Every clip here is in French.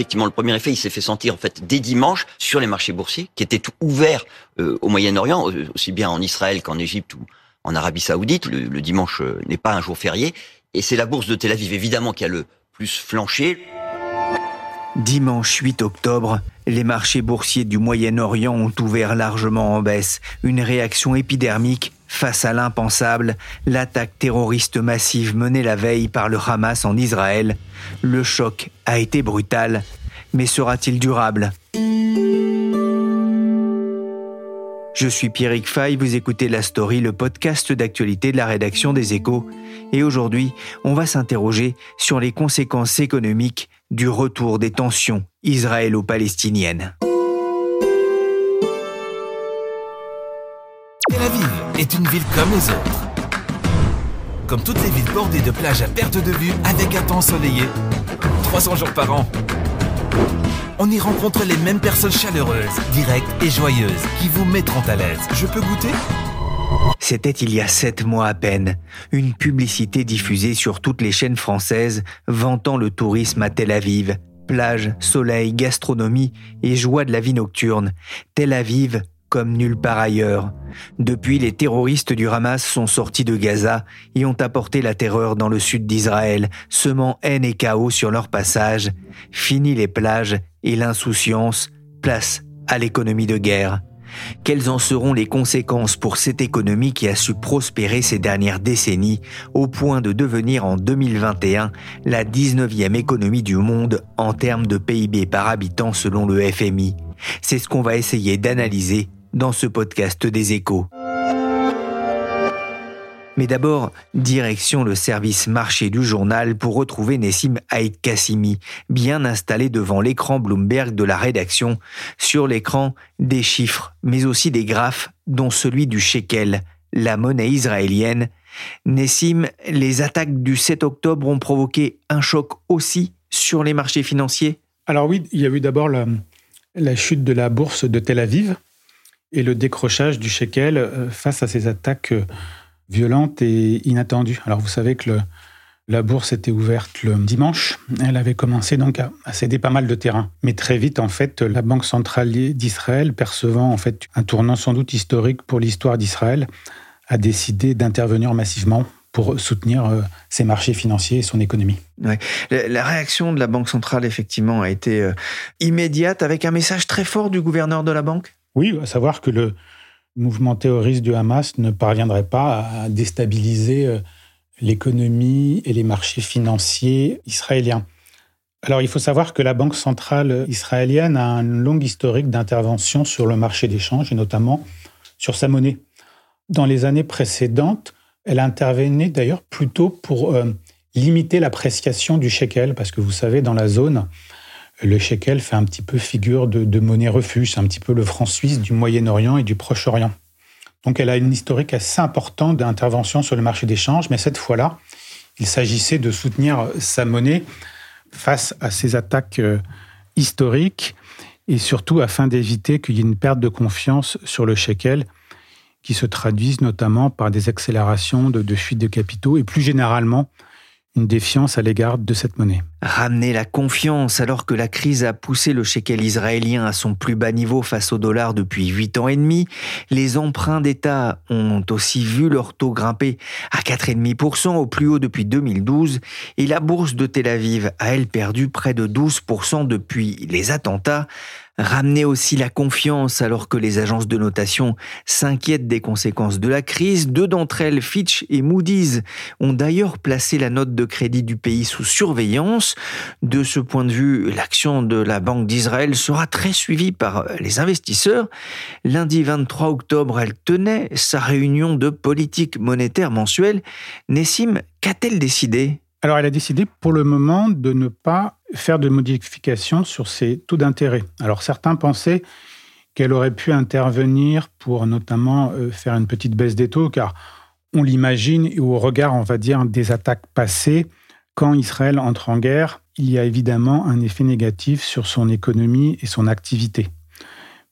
Effectivement, le premier effet, il s'est fait sentir en fait dès dimanche sur les marchés boursiers qui étaient ouverts euh, au Moyen-Orient, euh, aussi bien en Israël qu'en Égypte ou en Arabie Saoudite. Le, le dimanche euh, n'est pas un jour férié, et c'est la bourse de Tel Aviv évidemment qui a le plus flanché. Dimanche 8 octobre, les marchés boursiers du Moyen-Orient ont ouvert largement en baisse, une réaction épidermique face à l'impensable, l'attaque terroriste massive menée la veille par le Hamas en Israël. Le choc a été brutal, mais sera-t-il durable? Je suis Pierrick Fay, vous écoutez La Story, le podcast d'actualité de la rédaction des Échos. Et aujourd'hui, on va s'interroger sur les conséquences économiques du retour des tensions israélo-palestiniennes. Tel Aviv est une ville comme les autres. Comme toutes les villes bordées de plages à perte de vue avec un temps ensoleillé, 300 jours par an. On y rencontre les mêmes personnes chaleureuses, directes et joyeuses qui vous mettront à l'aise. Je peux goûter? C'était il y a sept mois à peine, une publicité diffusée sur toutes les chaînes françaises vantant le tourisme à Tel Aviv. Plage, soleil, gastronomie et joie de la vie nocturne. Tel Aviv comme nulle part ailleurs. Depuis, les terroristes du Hamas sont sortis de Gaza et ont apporté la terreur dans le sud d'Israël, semant haine et chaos sur leur passage. Fini les plages et l'insouciance, place à l'économie de guerre. Quelles en seront les conséquences pour cette économie qui a su prospérer ces dernières décennies au point de devenir en 2021 la 19e économie du monde en termes de PIB par habitant selon le FMI C'est ce qu'on va essayer d'analyser dans ce podcast des échos. Mais d'abord, direction le service marché du journal pour retrouver Nessim Haït Kassimi, bien installé devant l'écran Bloomberg de la rédaction. Sur l'écran, des chiffres, mais aussi des graphes, dont celui du shekel, la monnaie israélienne. Nessim, les attaques du 7 octobre ont provoqué un choc aussi sur les marchés financiers? Alors oui, il y a eu d'abord la, la chute de la bourse de Tel Aviv et le décrochage du shekel euh, face à ces attaques euh, violente et inattendue. Alors vous savez que la bourse était ouverte le dimanche. Elle avait commencé donc à, céder pas mal de terrain. Mais très vite, en fait, la Banque centrale d'Israël, percevant en fait un tournant sans doute historique pour l'histoire d'Israël, a décidé d'intervenir massivement pour soutenir euh, ses marchés financiers et son économie. La réaction de la Banque centrale, effectivement, a été immédiate avec un message très fort du gouverneur de la banque? Oui, à savoir que le, mouvement terroriste du Hamas ne parviendrait pas à déstabiliser euh, l'économie et les marchés financiers israéliens. Alors il faut savoir que la Banque centrale israélienne a un long historique d'intervention sur le marché d'échange et notamment sur sa monnaie. Dans les années précédentes, elle intervenait d'ailleurs plutôt pour euh, limiter l'appréciation du shekel, parce que vous savez, dans la zone, le shekel fait un petit peu figure de, monnaie refuge, un petit peu le franc suisse du Moyen-Orient et du Proche-Orient. Donc elle a une historique assez importante d'intervention sur le marché d'échange, mais cette fois-là, il s'agissait de soutenir sa monnaie face à ces attaques euh, historiques et surtout afin d'éviter qu'il y ait une perte de confiance sur le shekel qui se traduise notamment par des accélérations de, de fuite de capitaux et plus généralement une défiance à l'égard de cette monnaie. Ramener la confiance alors que la crise a poussé le shekel israélien à son plus bas niveau face au dollar depuis 8 ans et demi, les emprunts d'État ont aussi vu leur taux grimper à 4,5% au plus haut depuis 2012 et la bourse de Tel Aviv a elle perdu près de 12% depuis les attentats Ramener aussi la confiance alors que les agences de notation s'inquiètent des conséquences de la crise. Deux d'entre elles, Fitch et Moody's, ont d'ailleurs placé la note de crédit du pays sous surveillance. De ce point de vue, l'action de la Banque d'Israël sera très suivie par les investisseurs. Lundi 23 octobre, elle tenait sa réunion de politique monétaire mensuelle. Nessim, qu'a-t-elle décidé? Alors, elle a décidé pour le moment de ne pas faire de modifications sur ses taux d'intérêt. Alors, certains pensaient qu'elle aurait pu intervenir pour notamment euh, faire une petite baisse des taux, car on l'imagine, et au regard, on va dire, des attaques passées, quand Israël entre en guerre, il y a évidemment un effet négatif sur son économie et son activité.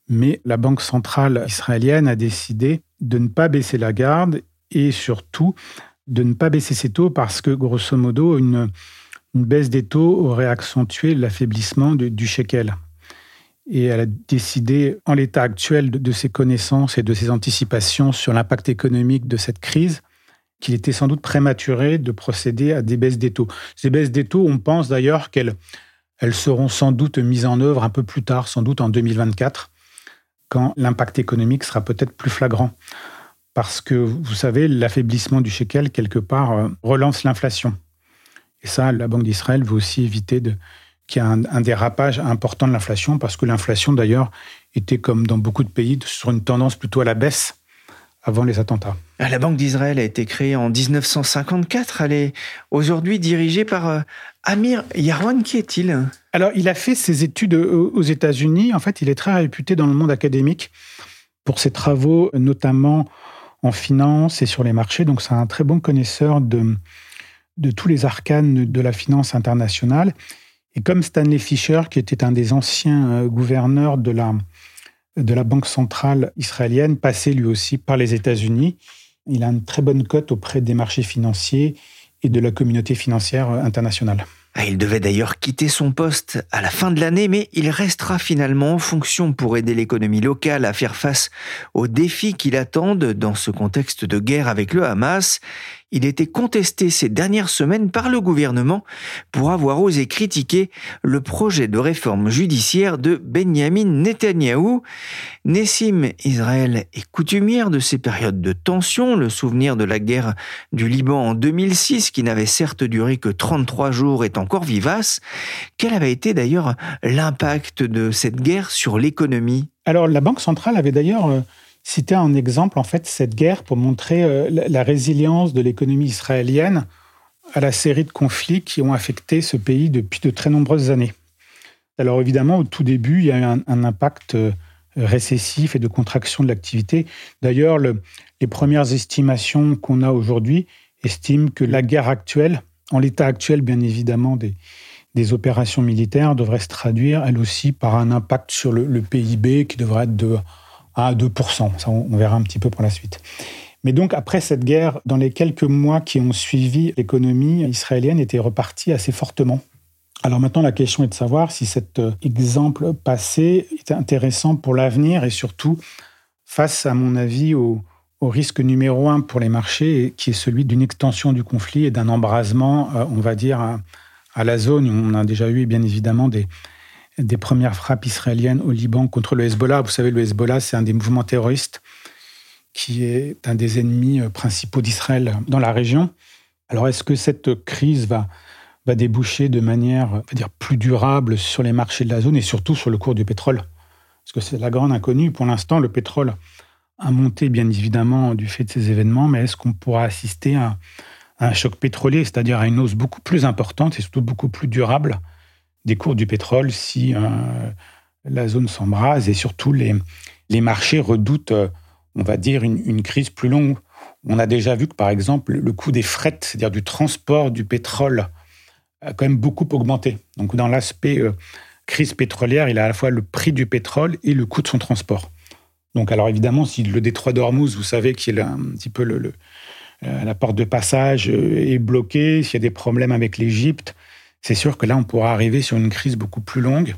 Mais la Banque centrale israélienne a décidé de ne pas baisser la garde et surtout de ne pas baisser ses taux parce que, grosso modo, une, baisse des taux aurait accentué l'affaiblissement du shekel. Et elle a décidé, en l'état actuel de, ses connaissances et de ses anticipations sur l'impact économique de cette crise, qu'il était sans doute prématuré de procéder à des baisses des taux. Ces baisses des taux, on pense d'ailleurs qu'elles elles seront sans doute mises en œuvre un peu plus tard, sans doute en 2024, quand l'impact économique sera peut-être plus flagrant. Parce que, vous savez, l'affaiblissement du shekel, quelque part, euh, relance l'inflation. Et ça, la Banque d'Israël veut aussi éviter qu'il y ait un, dérapage important de l'inflation, parce que l'inflation, d'ailleurs, était, comme dans beaucoup de pays, sur une tendance plutôt à la baisse avant les attentats. Ah, la Banque d'Israël a été créée en 1954. Elle est aujourd'hui dirigée par euh, Amir Yarwan. Qui est-il? Alors, il a fait ses études aux États-Unis. En fait, il est très réputé dans le monde académique pour ses travaux, notamment en finance et sur les marchés. Donc, c'est un très bon connaisseur de, de tous les arcanes de la finance internationale. Et comme Stanley Fischer, qui était un des anciens euh, gouverneurs de la, de la Banque centrale israélienne, passé lui aussi par les États-Unis, il a une très bonne cote auprès des marchés financiers et de la communauté financière euh, internationale. Ah, il devait d'ailleurs quitter son poste à la fin de l'année, mais il restera finalement en fonction pour aider l'économie locale à faire face aux défis qui l'attendent dans ce contexte de guerre avec le Hamas. Il était contesté ces dernières semaines par le gouvernement pour avoir osé critiquer le projet de réforme judiciaire de Benjamin Netanyahou. Nessim Israël est coutumière de ces périodes de tension, le souvenir de la guerre du Liban en 2006 qui n'avait certes duré que 33 jours est encore vivace. Quel avait été d'ailleurs l'impact de cette guerre sur l'économie? Alors la Banque centrale avait d'ailleurs euh, citer un exemple, en fait, cette guerre pour montrer euh, la résilience de l'économie israélienne à la série de conflits qui ont affecté ce pays depuis de très nombreuses années. Alors évidemment, au tout début, il y a eu un, impact euh, récessif et de contraction de l'activité. D'ailleurs, les premières estimations qu'on a aujourd'hui estiment que la guerre actuelle, en l'état actuel bien évidemment des, des opérations militaires, devrait se traduire elle aussi par un impact sur le, le PIB qui devrait être de à 2%. Ça, on verra un petit peu pour la suite. Mais donc, après cette guerre, dans les quelques mois qui ont suivi, l'économie israélienne était repartie assez fortement. Alors maintenant, la question est de savoir si cet euh, exemple passé est intéressant pour l'avenir et surtout face, à mon avis, au, risque numéro un pour les marchés, qui est celui d'une extension du conflit et d'un embrasement, euh, on va dire, à, à, la zone. On a déjà eu, bien évidemment, des, des premières frappes israéliennes au Liban contre le Hezbollah. Vous savez, le Hezbollah, c'est un des mouvements terroristes qui est un des ennemis euh, principaux d'Israël dans la région. Alors, est-ce que cette crise va, déboucher de manière va dire, plus durable sur les marchés de la zone et surtout sur le cours du pétrole? Parce que c'est la grande inconnue. Pour l'instant, le pétrole a monté, bien évidemment, du fait de ces événements, mais est-ce qu'on pourra assister à un choc pétrolier, c'est-à-dire à une hausse beaucoup plus importante et surtout beaucoup plus durable des cours du pétrole si euh, la zone s'embrase et surtout les, les marchés redoutent, euh, on va dire, une, crise plus longue. On a déjà vu que, par exemple, le coût des frettes, c'est-à-dire du transport du pétrole, a quand même beaucoup augmenté. Donc, dans l'aspect euh, crise pétrolière, il a à la fois le prix du pétrole et le coût de son transport. Donc, alors évidemment, si le détroit d'Ormuz, vous savez qu'il est un petit peu la porte de passage est bloquée, s'il y a des problèmes avec l'Égypte, c'est sûr que là, on pourra arriver sur une crise beaucoup plus longue,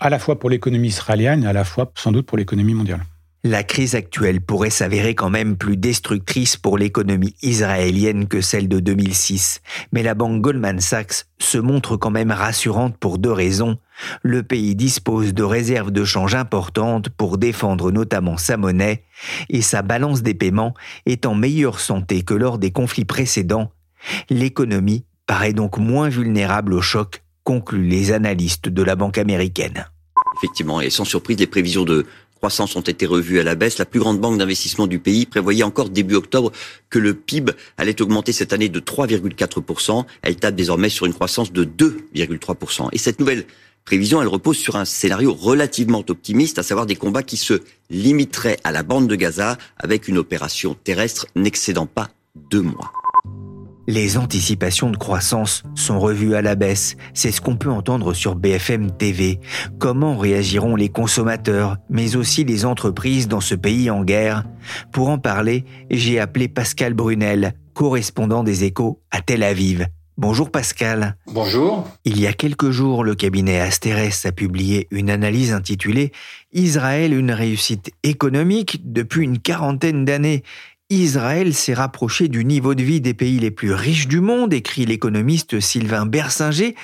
à la fois pour l'économie israélienne et à la fois sans doute pour l'économie mondiale. La crise actuelle pourrait s'avérer quand même plus destructrice pour l'économie israélienne que celle de 2006. Mais la banque Goldman Sachs se montre quand même rassurante pour deux raisons. Le pays dispose de réserves de change importantes pour défendre notamment sa monnaie et sa balance des paiements est en meilleure santé que lors des conflits précédents. L'économie paraît donc moins vulnérable au choc concluent les analystes de la banque américaine. Effectivement, et sans surprise, les prévisions de croissance ont été revues à la baisse. La plus grande banque d'investissement du pays prévoyait encore début octobre que le PIB allait augmenter cette année de 3,4%. Elle tape désormais sur une croissance de 2,3%. Et cette nouvelle prévision, elle repose sur un scénario relativement optimiste, à savoir des combats qui se limiteraient à la bande de Gaza avec une opération terrestre n'excédant pas deux mois. Les anticipations de croissance sont revues à la baisse. C'est ce qu'on peut entendre sur BFM TV. Comment réagiront les consommateurs, mais aussi les entreprises dans ce pays en guerre? Pour en parler, j'ai appelé Pascal Brunel, correspondant des échos à Tel Aviv. Bonjour Pascal. Bonjour. Il y a quelques jours, le cabinet Asterès a publié une analyse intitulée Israël, une réussite économique depuis une quarantaine d'années. Israël s'est rapproché du niveau de vie des pays les plus riches du monde, écrit l'économiste Sylvain Bersinger.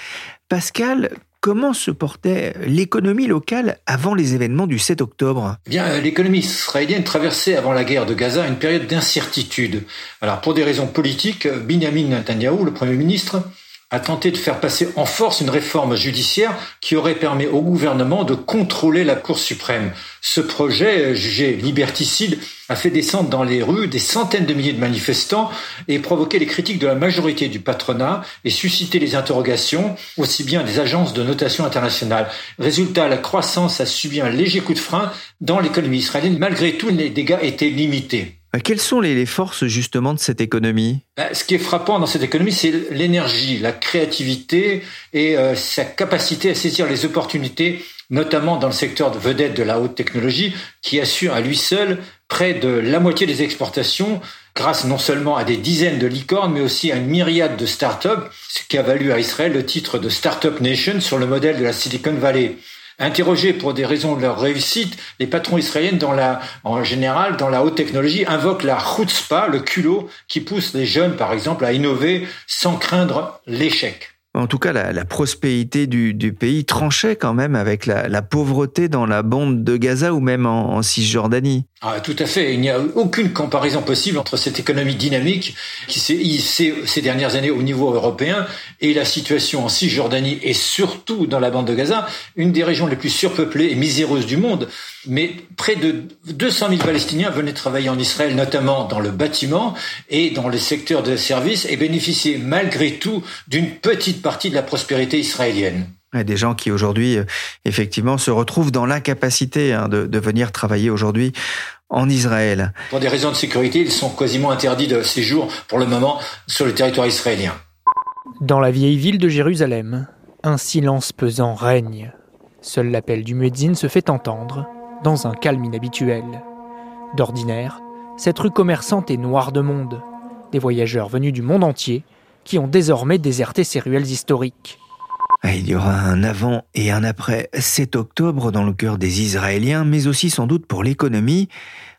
Pascal, comment se portait l'économie locale avant les événements du 7 octobre? Eh Bien, euh, l'économie israélienne traversait avant la guerre de Gaza une période d'incertitude. Alors, pour des raisons politiques, Benjamin Netanyahu, le Premier ministre, a tenté de faire passer en force une réforme judiciaire qui aurait permis au gouvernement de contrôler la Cour suprême. Ce projet, euh, jugé liberticide, a fait descendre dans les rues des centaines de milliers de manifestants et provoqué les critiques de la majorité du patronat et suscité les interrogations aussi bien des agences de notation internationale. Résultat, la croissance a subi un léger coup de frein dans l'économie israélienne. Malgré tout, les dégâts étaient limités. Euh, quelles sont les forces justement de cette économie? Bah, Ce qui est frappant dans cette économie, c'est l'énergie, la créativité et euh, sa capacité à saisir les opportunités, notamment dans le secteur de vedette de la haute technologie, qui assure à lui seul près de la moitié des exportations, grâce non seulement à des dizaines de licornes, mais aussi à une myriade de start-up, ce qui a valu à Israël le titre de Startup Nation sur le modèle de la Silicon Valley. Interrogés pour des raisons de leur réussite, les patrons israéliens, en général, dans la haute technologie, invoquent la chutzpah, le culot, qui pousse les jeunes, par exemple, à innover sans craindre l'échec. En tout cas, la, prospérité du, pays tranchait quand même avec la, pauvreté dans la bande de Gaza ou même en Cisjordanie. Ah, tout à fait. Il n'y a aucune comparaison possible entre cette économie dynamique qui s'est hissée ces dernières années au niveau européen et la situation en Cisjordanie et surtout dans la bande de Gaza, une des régions les plus surpeuplées et miséreuses du monde. Mais près de 200 000 Palestiniens venaient travailler en Israël, notamment dans le bâtiment et dans les secteurs de services et bénéficiaient malgré tout d'une petite partie de la prospérité israélienne. Des gens qui aujourd'hui, euh, effectivement, se retrouvent dans l'incapacité hein, de, de, venir travailler aujourd'hui en Israël. Pour des raisons de sécurité, ils sont quasiment interdits de séjour pour le moment sur le territoire israélien. Dans la vieille ville de Jérusalem, un silence pesant règne. Seul l'appel du muezzin se fait entendre dans un calme inhabituel. D'ordinaire, cette rue commerçante est noire de monde. Des voyageurs venus du monde entier qui ont désormais déserté ces ruelles historiques. Ah, il y aura un avant et un après 7 octobre dans le cœur des Israéliens, mais aussi sans doute pour l'économie.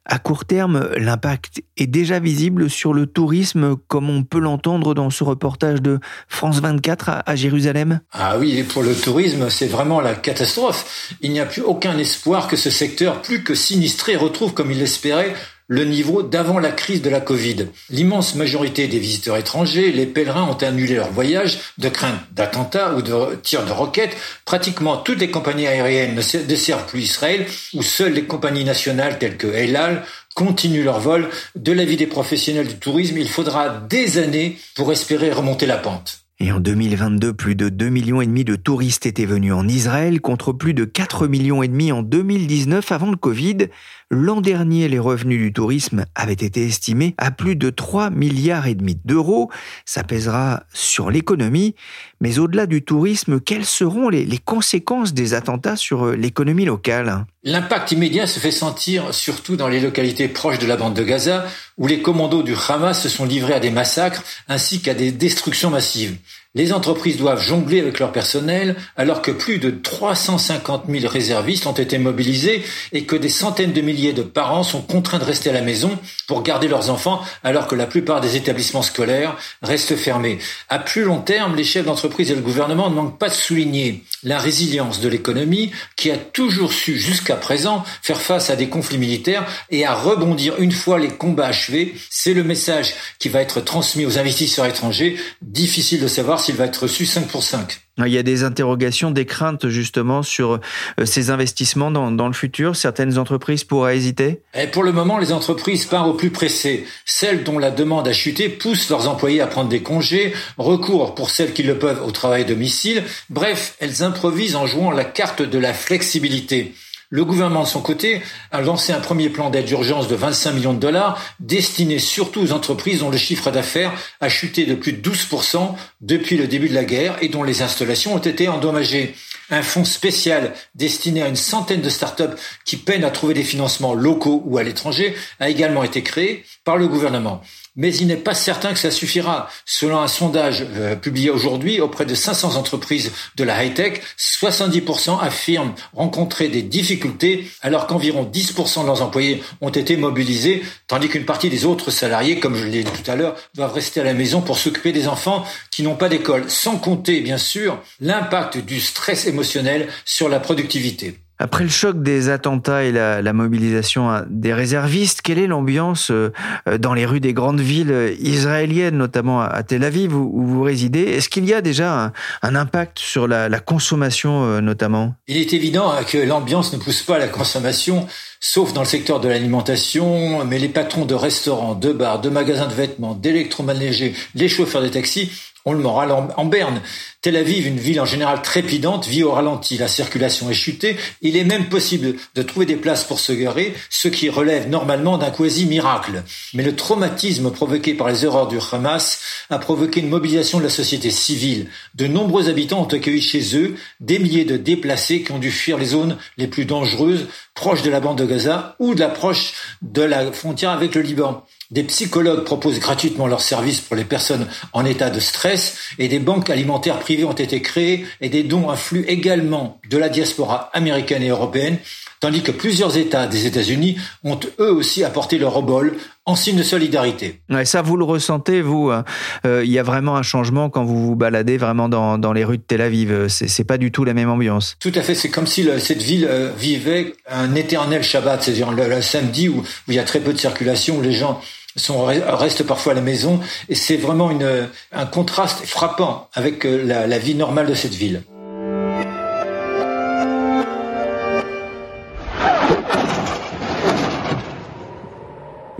À court terme, l'impact est déjà visible sur le tourisme, comme on peut l'entendre dans ce reportage de France 24 à, Jérusalem. Ah oui, pour le tourisme, c'est vraiment la catastrophe. Il n'y a plus aucun espoir que ce secteur, plus que sinistré, retrouve, comme il l'espérait, le niveau d'avant la crise de la Covid. L'immense majorité des visiteurs étrangers, les pèlerins ont annulé leur voyage de crainte d'attentats ou de tirs de roquettes. Pratiquement toutes les compagnies aériennes ne desservent plus Israël, où seules les compagnies nationales telles que El Al continuent leur vol. De l'avis des professionnels du tourisme, il faudra des années pour espérer remonter la pente. Et en 2022, plus de 2 millions et demi de touristes étaient venus en Israël contre plus de 4 millions et demi en 2019 avant le Covid. L'an dernier, les revenus du tourisme avaient été estimés à plus de 3 milliards et demi d'euros. Ça pèsera sur l'économie. Mais au-delà du tourisme, quelles seront les, les conséquences des attentats sur euh, l'économie locale? L'impact immédiat se fait sentir surtout dans les localités proches de la bande de Gaza, où les commandos du Hamas se sont livrés à des massacres ainsi qu'à des destructions massives. Les entreprises doivent jongler avec leur personnel alors que plus de 350 000 réservistes ont été mobilisés et que des centaines de milliers de parents sont contraints de rester à la maison pour garder leurs enfants alors que la plupart des établissements scolaires restent fermés. À plus long terme, les chefs d'entreprise et le gouvernement ne manquent pas de souligner la résilience de l'économie qui a toujours su jusqu'à présent faire face à des conflits militaires et à rebondir une fois les combats achevés. C'est le message qui va être transmis aux investisseurs étrangers. Difficile de savoir savoir s'il va être reçu 5 pour 5. Il y a des interrogations, des craintes justement sur euh, ces investissements dans, dans le futur. Certaines entreprises pourraient hésiter Et Pour le moment, les entreprises partent au plus pressé. Celles dont la demande a chuté poussent leurs employés à prendre des congés, recourent pour celles qui le peuvent au travail à domicile. Bref, elles improvisent en jouant la carte de la flexibilité. Le gouvernement, de son côté, a lancé un premier plan d'aide d'urgence de 25 millions de dollars, destiné surtout aux entreprises dont le chiffre d'affaires a chuté de plus de 12% depuis le début de la guerre et dont les installations ont été endommagées. Un fonds spécial destiné à une centaine de startups qui peinent à trouver des financements locaux ou à l'étranger a également été créé par le gouvernement mais il n'est pas certain que ça suffira. Selon un sondage euh, publié aujourd'hui auprès de 500 entreprises de la high-tech, 70% affirment rencontrer des difficultés alors qu'environ 10% de leurs employés ont été mobilisés, tandis qu'une partie des autres salariés, comme je l'ai dit tout à l'heure, doivent rester à la maison pour s'occuper des enfants qui n'ont pas d'école, sans compter bien sûr l'impact du stress émotionnel sur la productivité. Après le choc des attentats et la, mobilisation hein, des réservistes, quelle est l'ambiance euh, dans les rues des grandes villes israéliennes, notamment à Tel Aviv où, vous résidez? Est-ce qu'il y a déjà un, impact sur la, consommation euh, notamment? Il est évident hein, que l'ambiance ne pousse pas à la consommation, sauf dans le secteur de l'alimentation, mais les patrons de restaurants, de bars, de magasins de vêtements, d'électroménagers, les chauffeurs de taxis ont le moral en, berne. Tel Aviv, une ville en général trépidante, vit au ralenti. La circulation est chutée. Il est même possible de trouver des places pour se garer, ce qui relève normalement d'un quasi-miracle. Mais le traumatisme provoqué par les erreurs du Hamas a provoqué une mobilisation de la société civile. De nombreux habitants ont accueilli chez eux des milliers de déplacés qui ont dû fuir les zones les plus dangereuses, proches de la bande de Gaza ou de l'approche de la frontière avec le Liban. Des psychologues proposent gratuitement leurs services pour les personnes en état de stress et des banques alimentaires privées ont été créées et des dons affluent également de la diaspora américaine et européenne, tandis que plusieurs États des États-Unis ont eux aussi apporté leur obol en signe de solidarité. Ouais, ça, vous le ressentez, vous hein. euh, Il y a vraiment un changement quand vous vous baladez vraiment dans, dans les rues de Tel Aviv. C'est pas du tout la même ambiance. Tout à fait. C'est comme si cette ville euh, vivait un éternel Shabbat, c'est-à-dire le, samedi où, où, il y a très peu de circulation, où les gens sont, restent parfois à la maison. Et c'est vraiment une, un contraste frappant avec euh, la, la vie normale de cette ville.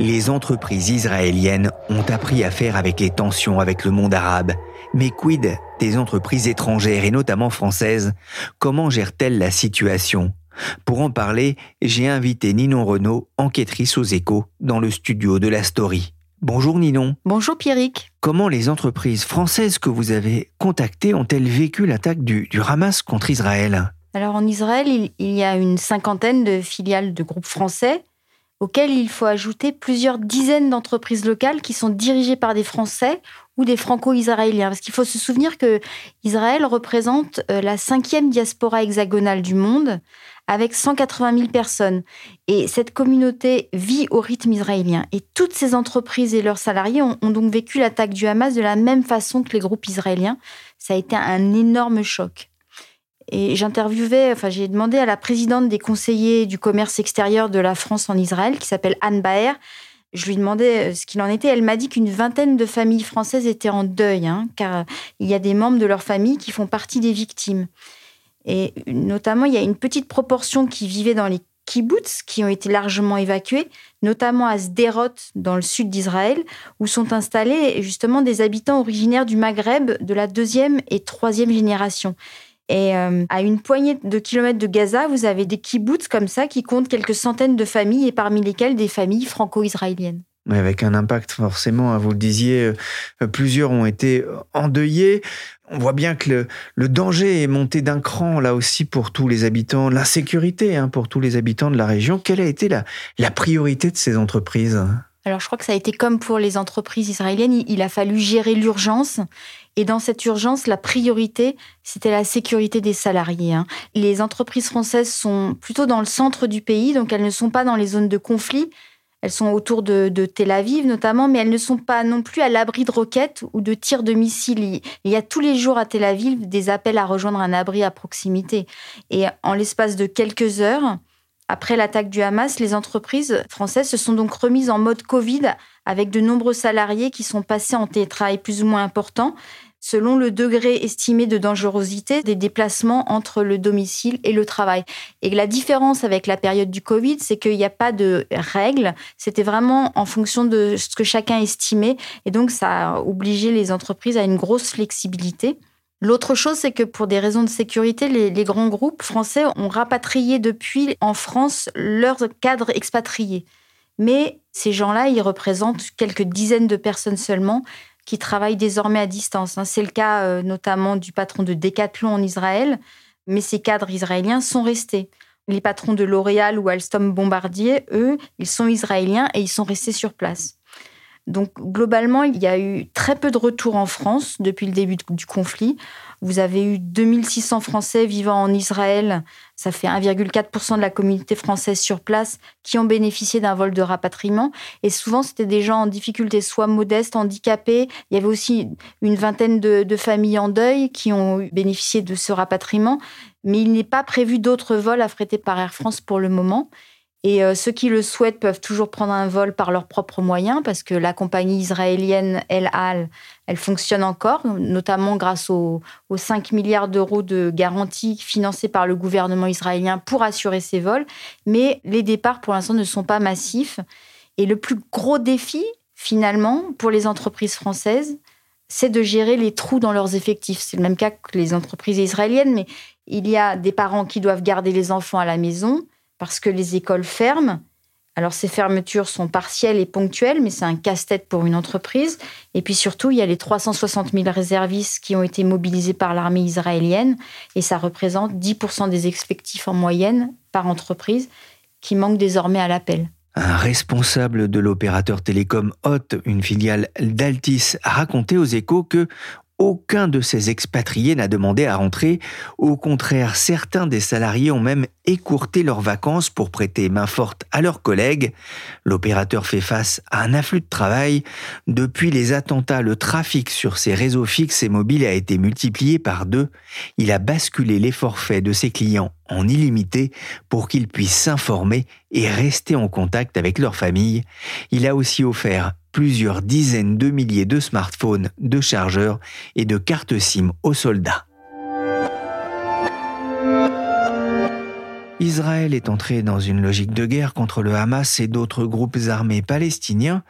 Les entreprises israéliennes ont appris à faire avec les tensions avec le monde arabe. Mais quid des entreprises étrangères et notamment françaises? Comment gèrent-elles la situation? Pour en parler, j'ai invité Ninon Renault, enquêtrice aux échos, dans le studio de la Story. Bonjour Ninon. Bonjour Pierrick. Comment les entreprises françaises que vous avez contactées ont-elles vécu l'attaque du, du, Hamas contre Israël? Alors en Israël, il, il, y a une cinquantaine de filiales de groupes français auxquelles il faut ajouter plusieurs dizaines d'entreprises locales qui sont dirigées par des Français ou des Franco-Israéliens. Parce qu'il faut se souvenir que Israël représente euh, la cinquième diaspora hexagonale du monde, avec 180 000 personnes. Et cette communauté vit au rythme israélien. Et toutes ces entreprises et leurs salariés ont, donc vécu l'attaque du Hamas de la même façon que les groupes israéliens. Ça a été un énorme choc. Et j'interviewais, enfin, j'ai demandé à la présidente des conseillers du commerce extérieur de la France en Israël, qui s'appelle Anne Baer, je lui demandais euh, ce qu'il en était. Elle m'a dit qu'une vingtaine de familles françaises étaient en deuil, hein, car il y a des membres de leur famille qui font partie des victimes. Et notamment, il y a une petite proportion qui vivait dans les kibbutz qui ont été largement évacués, notamment à Sderot, dans le sud d'Israël, où sont installés justement des habitants originaires du Maghreb de la deuxième et troisième génération. Et euh, à une poignée de kilomètres de Gaza, vous avez des kibbutz comme ça qui comptent quelques centaines de familles et parmi lesquelles des familles franco-israéliennes. Avec un impact forcément, hein, vous le disiez, euh, plusieurs ont été endeuillés. On voit bien que le, danger est monté d'un cran là aussi pour tous les habitants, l'insécurité hein, pour tous les habitants de la région. Quelle a été la priorité de ces entreprises? Alors je crois que ça a été comme pour les entreprises israéliennes, il a fallu gérer l'urgence. Et dans cette urgence, la priorité, c'était la sécurité des salariés. Hein. Les entreprises françaises sont plutôt dans le centre du pays, donc elles ne sont pas dans les zones de conflit, elles sont autour de, Tel Aviv notamment, mais elles ne sont pas non plus à l'abri de roquettes ou de tirs de missiles. Il y a tous les jours à Tel Aviv des appels à rejoindre un abri à proximité. Et en l'espace de quelques heures, après l'attaque du Hamas, les entreprises françaises se sont donc remises en mode Covid avec de nombreux salariés qui sont passés en télétravail plus ou moins important. selon le degré estimé de dangerosité des déplacements entre le domicile et le travail. Et la différence avec la période du Covid, c'est qu'il n'y a pas de règles, c'était vraiment en fonction de ce que chacun estimait, et donc ça a obligé les entreprises à une grosse flexibilité. L'autre chose, c'est que pour des raisons de sécurité, les, grands groupes français ont rapatrié depuis en France leurs cadres expatriés. Mais ces gens-là, ils représentent quelques dizaines de personnes seulement qui travaillent désormais à distance. Hein. C'est le cas euh, notamment du patron de Decathlon en Israël, mais ces cadres israéliens sont restés. Les patrons de L'Oréal ou Alstom Bombardier, eux, ils sont israéliens et ils sont restés sur place. Donc globalement, il y a eu très peu de retours en France depuis le début du conflit. Vous avez eu 2600 Français vivant en Israël, ça fait 1,4% de la communauté française sur place, qui ont bénéficié d'un vol de rapatriement. Et souvent, c'était des gens en difficulté, soit modestes, handicapés. Il y avait aussi une vingtaine de, de familles en deuil qui ont bénéficié de ce rapatriement. Mais il n'est pas prévu d'autres vols affrétés par Air France pour le moment. Et euh, ceux qui le souhaitent peuvent toujours prendre un vol par leurs propres moyens parce que la compagnie israélienne El Al, elle fonctionne encore, notamment grâce aux, 5 milliards d'euros de garantie financés par le gouvernement israélien pour assurer ces vols. Mais les départs, pour l'instant, ne sont pas massifs. Et le plus gros défi, finalement, pour les entreprises françaises, c'est de gérer les trous dans leurs effectifs. C'est le même cas que les entreprises israéliennes, mais il y a des parents qui doivent garder les enfants à la maison parce que les écoles ferment. Alors ces fermetures sont partielles et ponctuelles, mais c'est un casse-tête pour une entreprise. Et puis surtout, il y a les 360 000 réservistes qui ont été mobilisés par l'armée israélienne, et ça représente 10% des effectifs en moyenne par entreprise qui manquent désormais à l'appel. Un responsable de l'opérateur télécom Hot, une filiale d'Altis, a raconté aux échos que aucun de ces expatriés n'a demandé à rentrer. Au contraire, certains des salariés ont même écourté leurs vacances pour prêter main forte à leurs collègues. L'opérateur fait face à un afflux de travail. Depuis les attentats, le trafic sur ses réseaux fixes et mobiles a été multiplié par deux. Il a basculé les forfaits de ses clients en illimité pour qu'ils puissent s'informer et rester en contact avec leur famille. Il a aussi offert plusieurs dizaines de milliers de smartphones, de chargeurs et de cartes SIM aux soldats. Israël est entré dans une logique de guerre contre le Hamas et d'autres groupes armés palestiniens.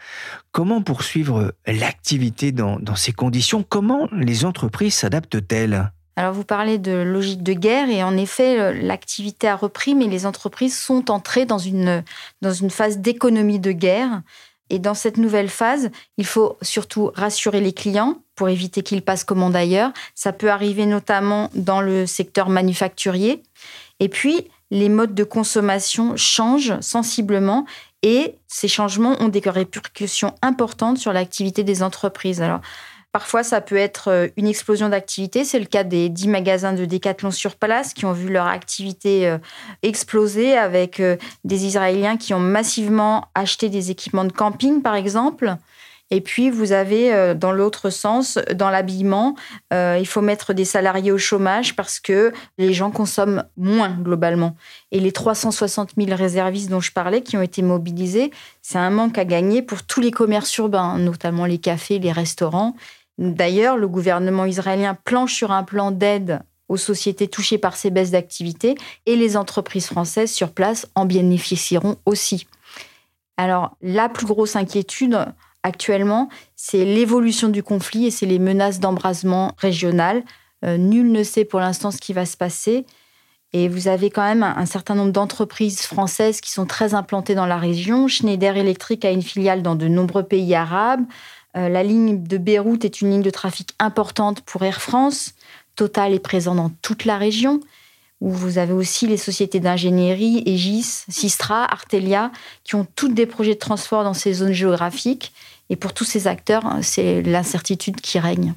Comment poursuivre l'activité dans, ces conditions? Comment les entreprises s'adaptent-elles? Alors vous parlez de logique de guerre et en effet l'activité a repris mais les entreprises sont entrées dans une, dans une phase d'économie de guerre et dans cette nouvelle phase, il faut surtout rassurer les clients pour éviter qu'ils passent commande ailleurs. Ça peut arriver notamment dans le secteur manufacturier. Et puis, les modes de consommation changent sensiblement et ces changements ont des répercussions importantes sur l'activité des entreprises. Alors, Parfois, ça peut être euh, une explosion d'activité. C'est le cas des 10 magasins de Décathlon sur place qui ont vu leur activité euh, exploser avec euh, des Israéliens qui ont massivement acheté des équipements de camping, par exemple. Et puis, vous avez dans l'autre sens, dans l'habillement, il faut mettre des salariés au chômage parce que les gens consomment moins globalement. Et les 360 000 réservistes dont je parlais qui ont été mobilisés, c'est un manque à gagner pour tous les commerces urbains, notamment les cafés, les restaurants. D'ailleurs, le gouvernement israélien planche sur un plan d'aide aux sociétés touchées par ces baisses d'activité et les entreprises françaises sur place en bénéficieront aussi. Alors, la plus grosse inquiétude actuellement, c'est l'évolution du conflit et c'est les menaces d'embrasement régional. Euh, nul ne sait pour l'instant ce qui va se passer. Et vous avez quand même un certain nombre d'entreprises françaises qui sont très implantées dans la région. Schneider Electric a une filiale dans de nombreux pays arabes. Euh, la ligne de Beyrouth est une ligne de trafic importante pour Air France. Total est présent dans toute la région, où vous avez aussi les sociétés d'ingénierie, Aegis, Sistra, Artelia, qui ont toutes des projets de transport dans ces zones géographiques. Et pour tous ces acteurs, c'est l'incertitude qui règne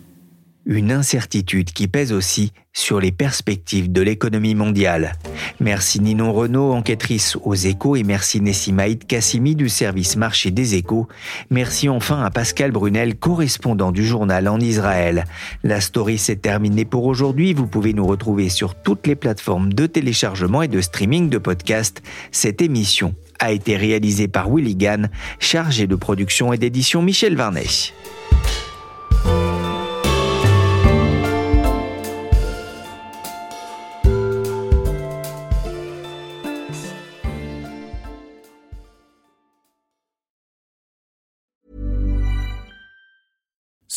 une incertitude qui pèse aussi sur les perspectives de l'économie mondiale. Merci Ninon Renault, enquêtrice aux échos, et merci Nessimaïd Kassimi du service marché des échos. Merci enfin à Pascal Brunel, correspondant du journal en Israël. La story s'est terminée pour aujourd'hui. Vous pouvez nous retrouver sur toutes les plateformes de téléchargement et de streaming de podcasts. Cette émission a été réalisée par Willy Gann, chargé de production et d'édition Michel Varnet.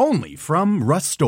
Only from Rust